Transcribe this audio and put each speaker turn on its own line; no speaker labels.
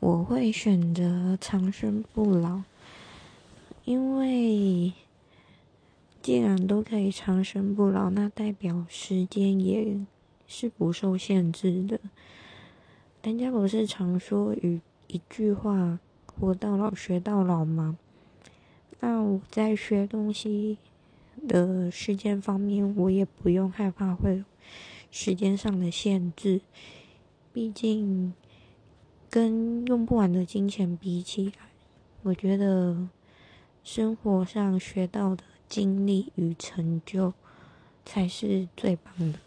我会选择长生不老，因为既然都可以长生不老，那代表时间也是不受限制的。人家不是常说一一句话“活到老，学到老”吗？那我在学东西的时间方面，我也不用害怕会时间上的限制，毕竟。跟用不完的金钱比起来，我觉得生活上学到的经历与成就才是最棒的。